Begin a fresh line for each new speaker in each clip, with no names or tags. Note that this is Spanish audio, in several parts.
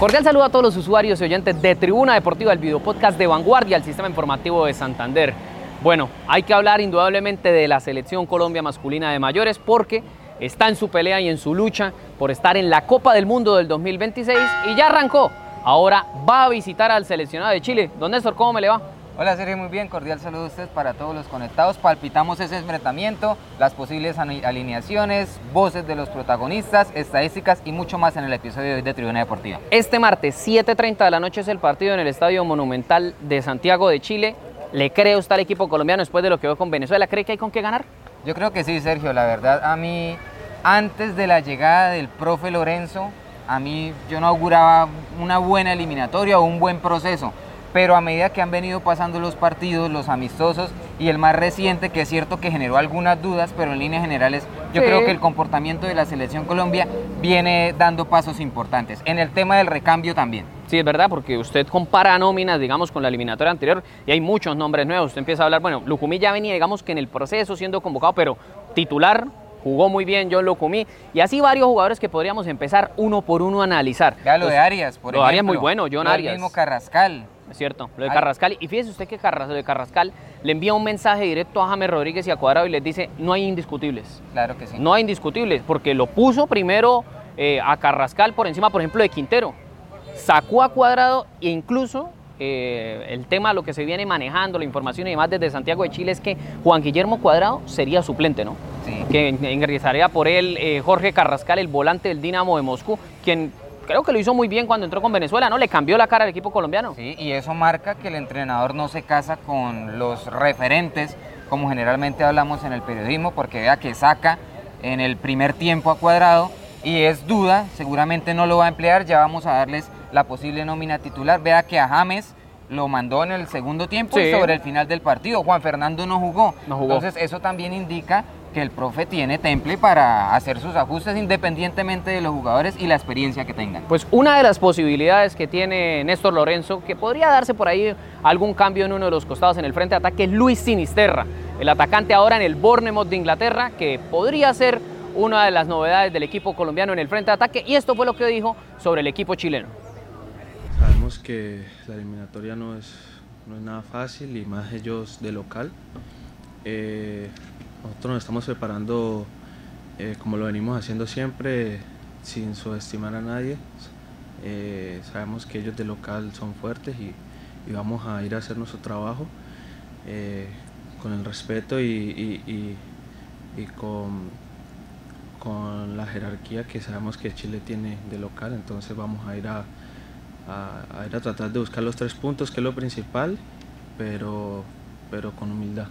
Cordial saludo a todos los usuarios y oyentes de Tribuna Deportiva, el video podcast de Vanguardia, el sistema informativo de Santander. Bueno, hay que hablar indudablemente de la selección Colombia masculina de mayores porque está en su pelea y en su lucha por estar en la Copa del Mundo del 2026 y ya arrancó. Ahora va a visitar al seleccionado de Chile. Don Néstor, ¿cómo me le va?
Hola Sergio, muy bien, cordial saludo a ustedes para todos los conectados. Palpitamos ese enfrentamiento, las posibles alineaciones, voces de los protagonistas, estadísticas y mucho más en el episodio de hoy de Tribuna Deportiva.
Este martes, 7.30 de la noche es el partido en el Estadio Monumental de Santiago de Chile. ¿Le cree usted al equipo colombiano después de lo que veo con Venezuela? ¿Cree que hay con qué ganar?
Yo creo que sí, Sergio. La verdad, a mí, antes de la llegada del profe Lorenzo, a mí yo no auguraba una buena eliminatoria o un buen proceso pero a medida que han venido pasando los partidos, los amistosos y el más reciente, que es cierto que generó algunas dudas, pero en líneas generales yo creo que el comportamiento de la selección Colombia viene dando pasos importantes. En el tema del recambio también.
Sí, es verdad, porque usted compara nóminas, digamos, con la eliminatoria anterior y hay muchos nombres nuevos. Usted empieza a hablar, bueno, Lucumí ya venía, digamos, que en el proceso siendo convocado, pero titular, jugó muy bien John Locumí y así varios jugadores que podríamos empezar uno por uno a analizar.
Ya lo de Arias, por
lo
ejemplo.
Arias muy bueno, John Arias.
El mismo Carrascal.
Es cierto, lo de Carrascal. Y fíjese usted que Carrascal, de Carrascal le envía un mensaje directo a James Rodríguez y a Cuadrado y les dice, no hay indiscutibles.
Claro que sí.
No hay indiscutibles, porque lo puso primero eh, a Carrascal por encima, por ejemplo, de Quintero. Sacó a Cuadrado e incluso eh, el tema, lo que se viene manejando, la información y demás desde Santiago de Chile es que Juan Guillermo Cuadrado sería suplente, ¿no?
Sí.
Que ingresaría por él eh, Jorge Carrascal, el volante del Dinamo de Moscú, quien creo que lo hizo muy bien cuando entró con Venezuela, ¿no? Le cambió la cara al equipo colombiano.
Sí, y eso marca que el entrenador no se casa con los referentes, como generalmente hablamos en el periodismo, porque vea que saca en el primer tiempo a cuadrado y es duda, seguramente no lo va a emplear, ya vamos a darles la posible nómina titular. Vea que a James lo mandó en el segundo tiempo y sobre el final del partido. Juan Fernando no jugó.
no jugó.
Entonces eso también indica que el profe tiene temple para hacer sus ajustes independientemente de los jugadores y la experiencia que tengan.
Pues una de las posibilidades que tiene Néstor Lorenzo, que podría darse por ahí algún cambio en uno de los costados en el frente de ataque, es Luis Sinisterra, el atacante ahora en el Bournemouth de Inglaterra, que podría ser una de las novedades del equipo colombiano en el frente de ataque, y esto fue lo que dijo sobre el equipo chileno.
Sabemos que la eliminatoria no es, no es nada fácil y más ellos de local. Eh, nosotros nos estamos preparando eh, como lo venimos haciendo siempre, sin subestimar a nadie. Eh, sabemos que ellos de local son fuertes y, vamos a ir a hacer nuestro trabajo eh, con el respeto y, con, la jerarquía que sabemos que Chile tiene de local. Entonces vamos a ir a, a, ir a tratar de buscar los tres puntos, que es lo principal, pero, pero con humildad.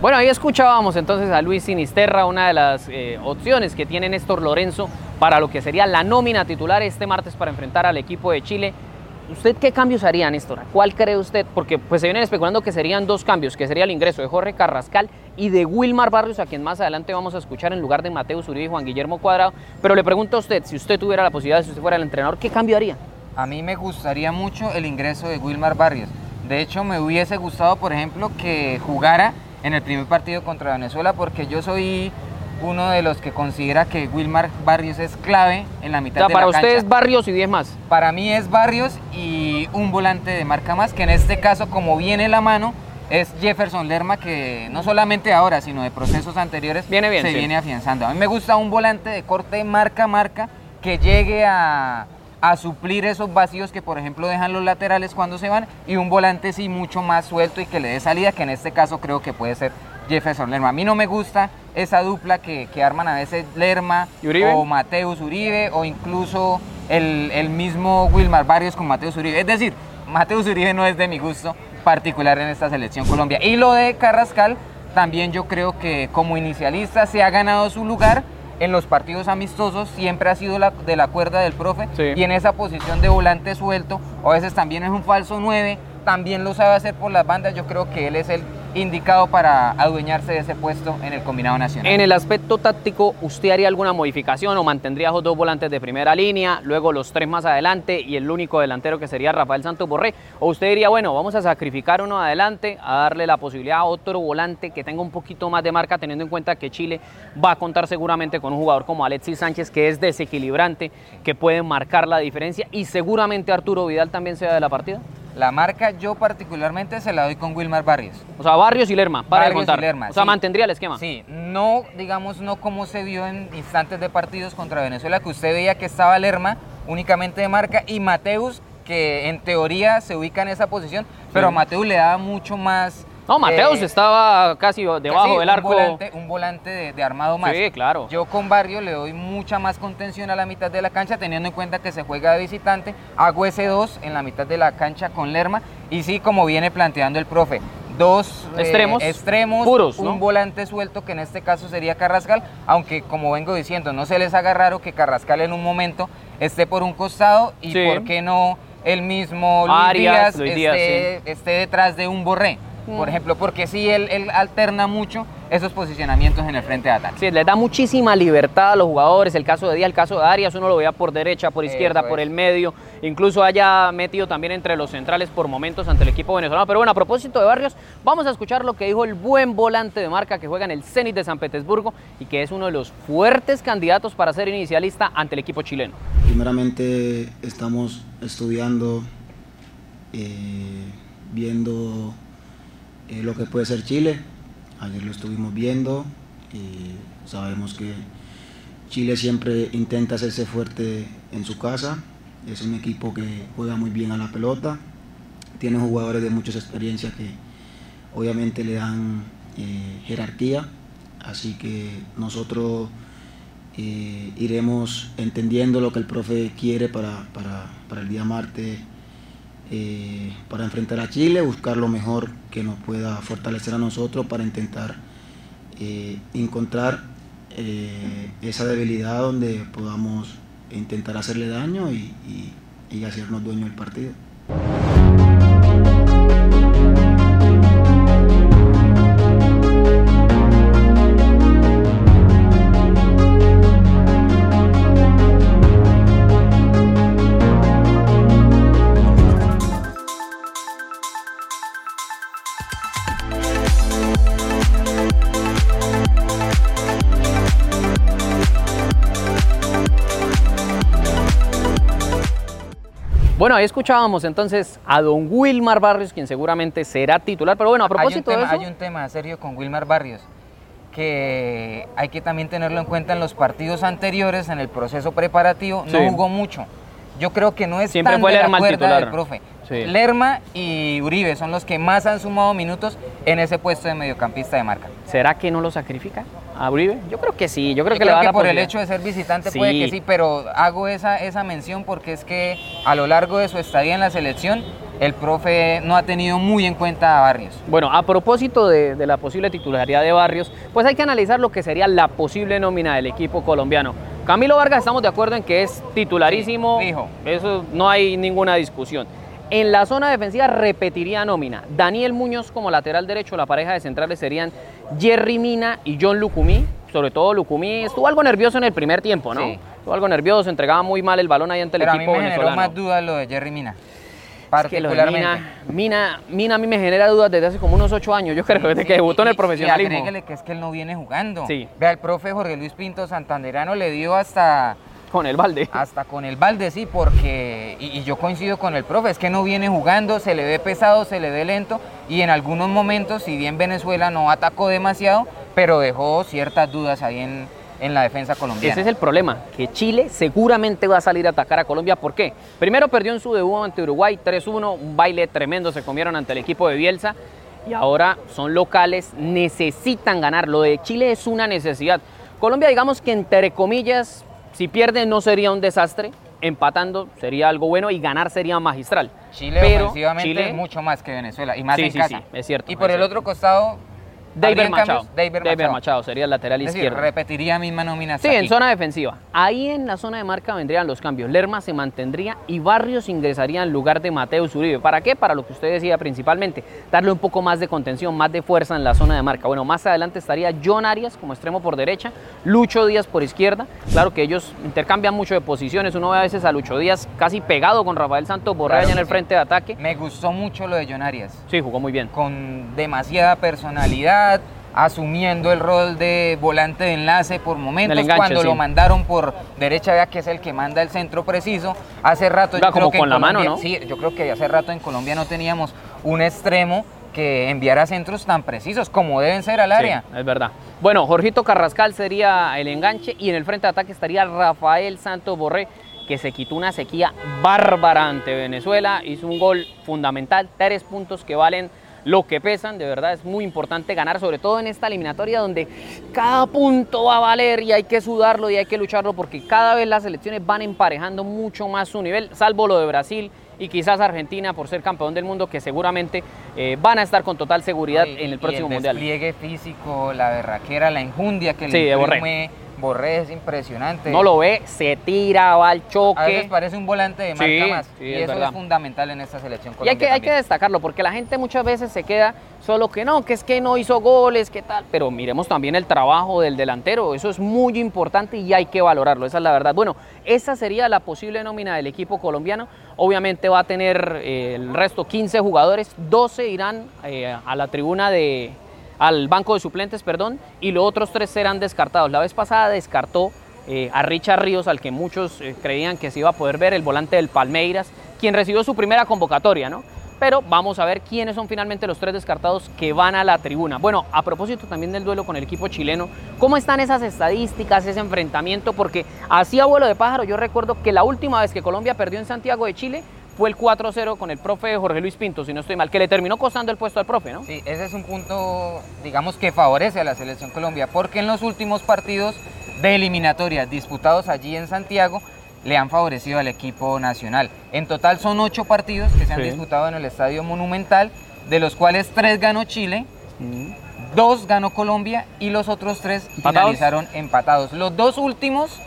Bueno, ahí escuchábamos entonces a Luis Sinisterra, una de las eh, opciones que tiene Néstor Lorenzo para lo que sería la nómina titular este martes para enfrentar al equipo de Chile. ¿Usted qué cambios haría, Néstor? ¿Cuál cree usted? Porque pues se vienen especulando que serían dos cambios, que sería el ingreso de Jorge Carrascal y de Wilmar Barrios, a quien más adelante vamos a escuchar en lugar de Mateo Uribe y Juan Guillermo Cuadrado. Pero le pregunto a usted, si usted tuviera la posibilidad, si usted fuera el entrenador, ¿qué cambio haría?
A mí me gustaría mucho el ingreso de Wilmar Barrios. De hecho, me hubiese gustado, por ejemplo, que jugara en el primer partido contra Venezuela porque yo soy uno de los que considera que Wilmar Barrios es clave en la mitad de
para
la cancha.
usted es Barrios y 10 más.
Para mí es Barrios y un volante de marca más, que en este caso, como viene la mano, es Jefferson Lerma, que no solamente ahora, sino de procesos anteriores
viene bien,
se viene afianzando. A mí me gusta un volante de corte marca marca que llegue a, a suplir esos vacíos que por ejemplo dejan los laterales cuando se van y un volante sí mucho más suelto y que le dé salida, que en este caso creo que puede ser Jefferson Lerma. A mí no me gusta esa dupla que, arman a veces Lerma o Mateus Uribe o incluso el, mismo Wilmar Barrios con Mateus Uribe. Es decir, Mateus Uribe no es de mi gusto particular en esta selección Colombia. Y lo de Carrascal, también yo creo que como inicialista se ha ganado su lugar en los partidos amistosos siempre ha sido la, de la cuerda del profe y en esa posición de volante suelto, o a veces también es un falso 9, también lo sabe hacer por las bandas, yo creo que él es el indicado para adueñarse de ese puesto en el combinado nacional.
En el aspecto táctico, ¿usted haría alguna modificación o mantendría esos dos volantes de primera línea, luego los tres más adelante y el único delantero que sería Rafael Santos Borré? ¿O usted diría, bueno, vamos a sacrificar uno adelante, a darle la posibilidad a otro volante que tenga un poquito más de marca, teniendo en cuenta que Chile va a contar seguramente con un jugador como Alexis Sánchez, que es desequilibrante, que puede marcar la diferencia y seguramente Arturo Vidal también sea de la partida?
La marca yo particularmente se la doy con Wilmar Barrios.
O sea, Barrios y Lerma, para de
Barrios y
contar.
Lerma,
o sea,
sí.
mantendría el esquema.
Sí, no, digamos, no como se vio en instantes de partidos contra Venezuela, que usted veía que estaba Lerma únicamente de marca y Mateus, que en teoría se ubica en esa posición, pero a Mateus le daba mucho más...
No, Mateus
eh,
estaba casi debajo del arco.
Un volante, un volante de, de armado más.
Sí, claro.
Yo con Barrio le doy mucha más contención a la mitad de la cancha, teniendo en cuenta que se juega de visitante. Hago ese 2 en la mitad de la cancha con Lerma. Y sí, como viene planteando el profe, dos eh,
Extremos,
extremos
puros,
un volante suelto, que en este caso sería Carrascal. Aunque, como vengo diciendo, no se les haga raro que Carrascal en un momento esté por un costado y,
Sí.
¿por qué no el mismo Luis
Arias,
Díaz,
Luis Díaz,
esté, esté detrás de un Borré? Por ejemplo, porque sí, él, él alterna mucho esos posicionamientos en el frente de ataque.
Sí, les da muchísima libertad a los jugadores. El caso de Díaz, el caso de Arias, uno lo veía por derecha, por izquierda,
Eso
por
es.
el medio. Incluso haya metido también entre los centrales por momentos ante el equipo venezolano. Pero bueno, a propósito de Barrios, vamos a escuchar lo que dijo el buen volante de marca que juega en el Zenit de San Petersburgo y que es uno de los fuertes candidatos para ser inicialista ante el equipo chileno.
Primeramente estamos estudiando, eh, viendo eh, lo que puede ser Chile. Ayer lo estuvimos viendo y sabemos que Chile siempre intenta hacerse fuerte en su casa. Es un equipo que juega muy bien a la pelota. Tiene jugadores de muchas experiencias que obviamente le dan eh, jerarquía. Así que nosotros eh, iremos entendiendo lo que el profe quiere para, para- para el día martes, eh, para enfrentar a Chile, buscar lo mejor que nos pueda fortalecer a nosotros para intentar eh, encontrar eh, esa debilidad donde podamos intentar hacerle daño y, y- y hacernos dueños del partido.
Bueno, ahí escuchábamos entonces a don Wilmar Barrios, quien seguramente será titular. Pero bueno, a
Hay un,
propósito
tema,
de eso...
hay un tema serio con Wilmar Barrios que hay que también tenerlo en cuenta en los partidos anteriores, en el proceso preparativo,
Sí.
no jugó mucho. Yo creo que no es
Siempre
tan
fue
de la
Lerma el
cuerda
titular.
del profe.
Sí.
Lerma y Uribe son los que más han sumado minutos en ese puesto de mediocampista de marca.
¿Será que no lo sacrifica a Uribe? Yo creo que sí, yo creo
Yo
que le
creo
va a
que
dar
por el hecho de ser visitante
Sí.
puede que sí, pero hago esa, esa mención porque es que a lo largo de su estadía en la selección, el profe no ha tenido muy en cuenta a Barrios.
Bueno, a propósito de, de la posible titularidad de Barrios, pues hay que analizar lo que sería la posible nómina del equipo colombiano. Camilo Vargas, estamos de acuerdo en que es titularísimo,
Sí, fijo.
eso no hay ninguna discusión. En la zona defensiva repetiría nómina. Daniel Muñoz como lateral derecho, la pareja de centrales serían Jerry Mina y John Lucumí. Sobre todo Lucumí estuvo algo nervioso en el primer tiempo, ¿no?
Sí.
Estuvo algo nervioso, entregaba muy mal el balón ahí ante el
Pero a mí
equipo
me
venezolano.
más dudas lo de Jerry Mina.
Es que
Particularmente.
Mina, Mina, Mina a mí me genera dudas desde hace como unos ocho años, yo creo, desde que debutó en el
y-
profesionalismo.
Y que es que él no viene jugando.
Sí.
Vea, el profe Jorge Luis Pinto Santanderano le dio hasta,
Con el balde.
hasta con el balde, sí, porque, y, y yo coincido con el profe, es que no viene jugando, se le ve pesado, se le ve lento, y en algunos momentos, si bien Venezuela no atacó demasiado, pero dejó ciertas dudas ahí en, en la defensa colombiana.
Ese es el problema, que Chile seguramente va a salir a atacar a Colombia. ¿Por qué? Primero perdió en su debut ante Uruguay 3-1, un baile tremendo se comieron ante el equipo de Bielsa y ahora son locales, necesitan ganar. Lo de Chile es una necesidad. Colombia, digamos que entre comillas, si pierde no sería un desastre, empatando sería algo bueno y ganar sería magistral.
Chile
Pero
ofensivamente
Chile-
mucho más que Venezuela, y más
Sí,
en
sí,
casa.
sí, es cierto,
Y por el
cierto.
otro costado,
David Machado.
David Machado.
Machado sería el lateral
Es decir,
izquierdo.
repetiría misma nómina.
Sí, en zona defensiva. Ahí en la zona de marca vendrían los cambios. Lerma se mantendría y Barrios ingresaría en lugar de Mateus Uribe. ¿Para qué? Para lo que usted decía principalmente, darle un poco más de contención, más de fuerza en la zona de marca. Bueno, más adelante estaría John Arias como extremo por derecha, Lucho Díaz por izquierda. Claro que ellos intercambian mucho de posiciones. Uno ve a veces a Lucho Díaz casi pegado con Rafael Santos
Claro
allá en el
sí.
frente de ataque.
Me gustó mucho lo de John Arias.
Sí, jugó muy bien.
con demasiada personalidad, asumiendo el rol de volante de enlace por momentos,
enganche,
cuando
sí.
lo mandaron por derecha, vea que es el que manda el centro preciso. Hace rato yo creo
como
que
con
en
la mano,
Colombia-
¿no?
Sí, yo creo que hace rato en Colombia no teníamos un extremo que enviara centros tan precisos como deben ser al área.
Sí, es verdad. Bueno, Jorgito Carrascal sería el enganche y en el frente de ataque estaría Rafael Santos Borré, que se quitó una sequía bárbara ante Venezuela, hizo un gol fundamental, tres puntos que valen lo que pesan, de verdad es muy importante ganar, sobre todo en esta eliminatoria donde cada punto va a valer y hay que sudarlo y hay que lucharlo porque cada vez las selecciones van emparejando mucho más su nivel, salvo lo de Brasil y quizás Argentina por ser campeón del mundo que seguramente eh, van a estar con total seguridad
Y-
en
y
el próximo mundial.
despliegue físico, la berraquera, la enjundia que
Sí,
le
Borré.
es impresionante.
No lo ve, se tira, va al
A veces
choque.
parece un volante de marca
Sí,
más.
sí,
y
es
eso
verdad.
es fundamental en esta selección
Y hay que,
Colombia
hay que destacarlo, porque la gente muchas veces se queda solo que no, que es que no hizo goles, que tal. Pero miremos también el trabajo del delantero, eso es muy importante y hay que valorarlo, esa es la verdad. Bueno, esa sería la posible nómina del equipo colombiano. Obviamente va a tener eh, el resto 15 jugadores, 12 irán eh, a la tribuna de al banco de suplentes, perdón, y los otros tres serán descartados. La vez pasada descartó eh, a Richard Ríos, al que muchos eh, creían que se iba a poder ver, el volante del Palmeiras, quien recibió su primera convocatoria, ¿no? Pero vamos a ver quiénes son finalmente los tres descartados que van a la tribuna. Bueno, a propósito también del duelo con el equipo chileno, ¿cómo están esas estadísticas, ese enfrentamiento? Porque así a vuelo de pájaro, yo recuerdo que la última vez que Colombia perdió en Santiago de Chile fue el 4-0 con el profe Jorge Luis Pinto, si no estoy mal, que le terminó costando el puesto al profe, ¿no?
Sí, ese es un punto, digamos, que favorece a la selección Colombia, porque en los últimos partidos de eliminatorias disputados allí en Santiago, le han favorecido al equipo nacional. En total son ocho partidos que se han disputado en el Estadio Monumental, de los cuales tres ganó Chile, dos ganó Colombia y los otros tres finalizaron empatados. Los dos últimos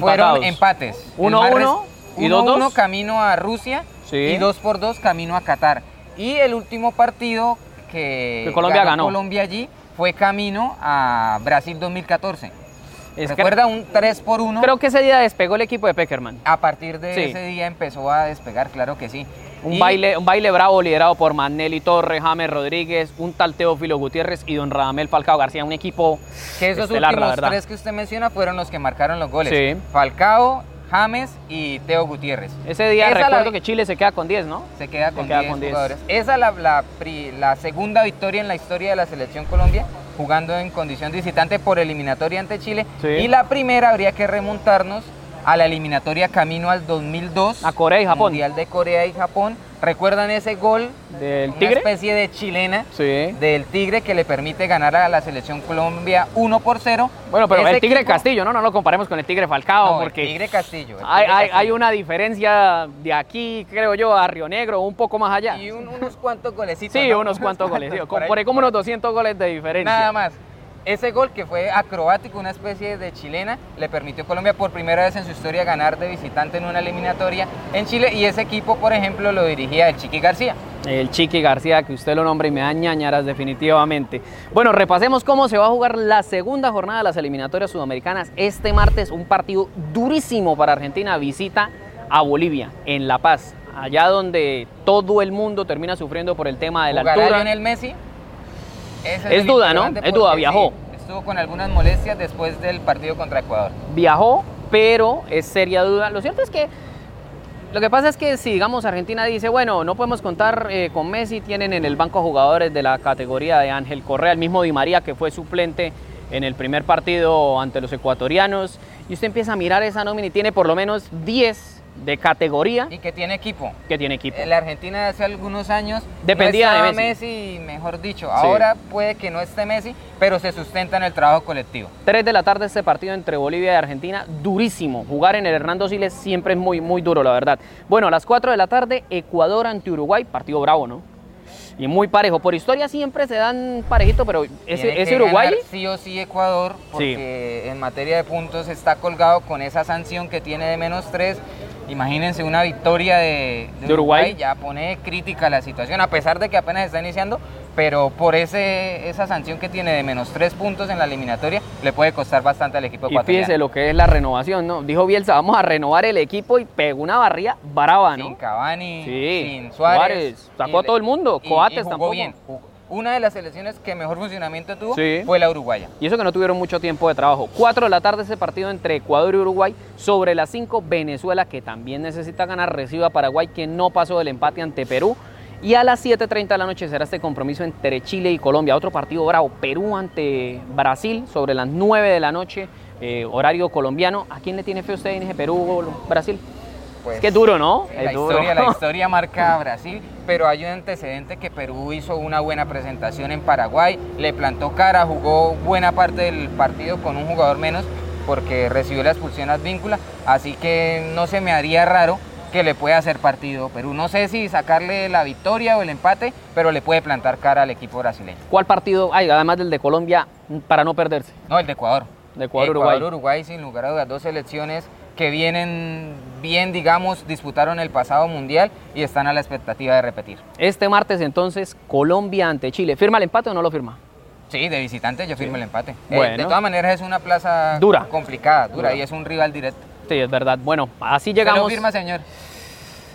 fueron empates. Uno a
uno
1-1
uno, uno
camino a Rusia
sí.
y 2 por 2 camino a Qatar. Y el último partido que,
Colombia ganó, ganó,
Colombia allí fue camino a Brasil 2014.
Es
Recuerda un 3 por 1.
Creo que ese día despegó el equipo de Peckerman.
A partir de ese día empezó a despegar, claro que sí.
Un, baile, un baile bravo liderado por Manelli Torres, James Rodríguez, un tal Teófilo Gutiérrez y don Radamel Falcao García, un equipo
que esos
estelar,
últimos tres que usted menciona fueron los que marcaron los goles.
Sí.
Falcao, James y Teo Gutiérrez.
Ese día
Esa la-
recuerdo que Chile se queda con 10, ¿no?
Se queda con,
queda
10
con 10.
jugadores. Esa es la, la pri- la segunda victoria en la historia de la selección Colombia, jugando en condición de visitante por eliminatoria ante Chile.
Sí.
Y la primera habría que remontarnos a la eliminatoria camino al 2002.
A Corea y Japón.
Mundial de Corea y Japón. ¿Recuerdan ese gol?
Del
Una
Tigre.
especie de chilena
Sí.
del Tigre que le permite ganar a la selección Colombia 1 por 0.
Bueno, pero
Ese
el Tigre
equipo-
Castillo, ¿no? No lo comparemos con el Tigre Falcao,
No, el
porque
Tigre Castillo. el
hay,
Tigre
hay- una diferencia de aquí, creo yo, a Río Negro, un poco más allá.
Y un- unos cuantos golecitos.
sí,
¿no?
unos cuantos goles.
Por ahí.
por ahí como unos 200 goles de diferencia.
Nada más. Ese gol que fue acrobático, una especie de chilena, le permitió a Colombia por primera vez en su historia ganar de visitante en una eliminatoria en Chile y ese equipo, por ejemplo, lo dirigía el Chiqui García.
El Chiqui García, que usted lo nombra y me da ñañaras definitivamente. Bueno, repasemos cómo se va a jugar la segunda jornada de las eliminatorias sudamericanas. Este martes un partido durísimo para Argentina, visita a Bolivia, en La Paz, allá donde todo el mundo termina sufriendo por el tema de la
¿Jugará
altura.
Lionel Messi?
Es duda, ¿no? Es duda, viajó.
sí, estuvo con algunas molestias después del partido contra Ecuador.
Viajó, pero es seria duda. Lo cierto es que lo que pasa es que si, digamos, Argentina dice, bueno, no podemos contar eh, con Messi, tienen en el banco jugadores de la categoría de Ángel Correa, el mismo Di María que fue suplente en el primer partido ante los ecuatorianos, y usted empieza a mirar esa nómina y tiene por lo menos 10 de categoría
Y que tiene equipo.
que tiene equipo.
La Argentina hace algunos años
Dependía
no
de Messi.
Messi, mejor dicho. Ahora puede que no esté Messi, pero se sustenta en el trabajo colectivo.
3 de la tarde este partido entre Bolivia y Argentina, durísimo. Jugar en el Hernando Siles siempre es muy, muy duro, la verdad. Bueno, a las 4 de la tarde, Ecuador ante Uruguay, partido bravo, ¿no? y muy parejo. Por historia siempre se dan parejito, pero ese, ese Uruguay.
sí o sí Ecuador, porque en materia de puntos está colgado con esa sanción que tiene de menos 3. Imagínense una victoria de, de
De Uruguay.
Uruguay, ya pone crítica la situación, a pesar de que apenas está iniciando, pero por ese, esa sanción que tiene de menos 3 puntos en la eliminatoria, le puede costar bastante al equipo
Y fíjese
ecuatoriano.
lo que es la renovación, ¿no? Dijo Bielsa, vamos a renovar el equipo y pegó una barría brava, ¿no?
Sin Cavani,
Sí,
sin Suárez.
Suárez, sacó a todo el mundo,
y-
Coates
y jugó
tampoco.
bien. Jugó- Una de las selecciones que mejor funcionamiento tuvo
Sí.
fue la uruguaya.
Y eso que no tuvieron mucho tiempo de trabajo. 4 de la tarde ese partido entre Ecuador y Uruguay. Sobre las 5, Venezuela, que también necesita ganar, recibe a Paraguay, que no pasó del empate ante Perú. Y a las 7.30 de la noche será este compromiso entre Chile y Colombia. Otro partido bravo. Perú ante Brasil sobre las 9 de la noche, eh, horario colombiano. ¿A quién le tiene fe usted en ese Perú o Brasil?
Pues,
es que es duro, ¿no?
La
Es duro.
historia, la historia marca a Brasil, pero hay un antecedente que Perú hizo una buena presentación en Paraguay, le plantó cara, jugó buena parte del partido con un jugador menos porque recibió la expulsión advíncula, así que no se me haría raro que le pueda hacer partido Perú. No sé si sacarle la victoria o el empate, pero le puede plantar cara al equipo brasileño.
¿Cuál partido hay, además del de Colombia, para no perderse?
No, el de Ecuador.
De Ecuador, Uruguay.
Uruguay, sin lugar a dudas, dos selecciones que vienen bien, digamos, disputaron el pasado mundial y están a la expectativa de repetir.
Este martes entonces Colombia ante Chile. ¿Firma el empate o no lo firma?
Sí, de visitante yo firmo el empate. Eh, de todas maneras es una plaza
Dura.
complicada, dura,
Dura.
y es un rival directo.
Sí, es verdad. Bueno, así
¿Usted lo
llegamos.
firma, señor?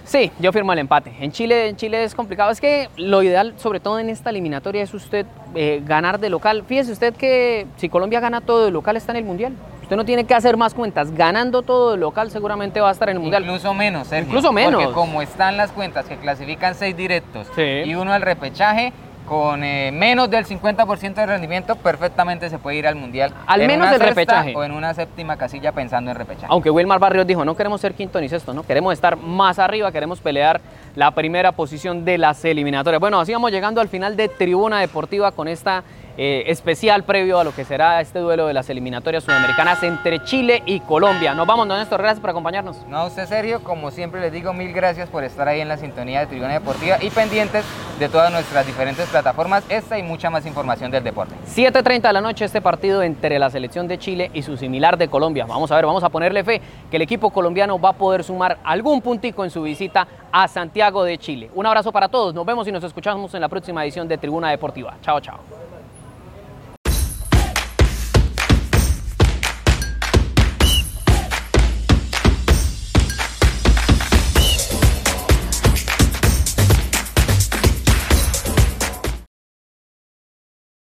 Sí, yo firmo el empate. En Chile, en Chile es complicado. Es que lo ideal, sobre todo en esta eliminatoria, es usted eh, ganar de local. Fíjese usted que si Colombia gana todo de local, está en el Mundial. Usted no tiene que hacer más cuentas. Ganando todo de local, seguramente va a estar en el Mundial.
Incluso menos, Sergio.
Incluso menos.
Porque como están las cuentas que clasifican seis directos
Sí.
y uno al repechaje, con eh, menos del 50% de rendimiento, perfectamente se puede ir al Mundial.
Al
en
menos
una
el
sexta
repechaje.
O en una séptima casilla pensando en repechaje.
Aunque Wilmar Barrios dijo, no queremos ser quinto ni sexto, no queremos estar más arriba, queremos pelear la primera posición de las eliminatorias. Bueno, así vamos llegando al final de Tribuna Deportiva con esta eh, especial previo a lo que será este duelo de las eliminatorias sudamericanas entre Chile y Colombia. Nos vamos, don Néstor, gracias por acompañarnos.
No, usted serio, como siempre les digo, mil gracias por estar ahí en la sintonía de Tribuna Deportiva y pendientes de todas nuestras diferentes plataformas, esta y mucha más información del deporte.
7.30 de la noche este partido entre la selección de Chile y su similar de Colombia. Vamos a ver, vamos a ponerle fe que el equipo colombiano va a poder sumar algún puntico en su visita a Santiago de Chile. Un abrazo para todos, nos vemos y nos escuchamos en la próxima edición de Tribuna Deportiva. Chao, chao.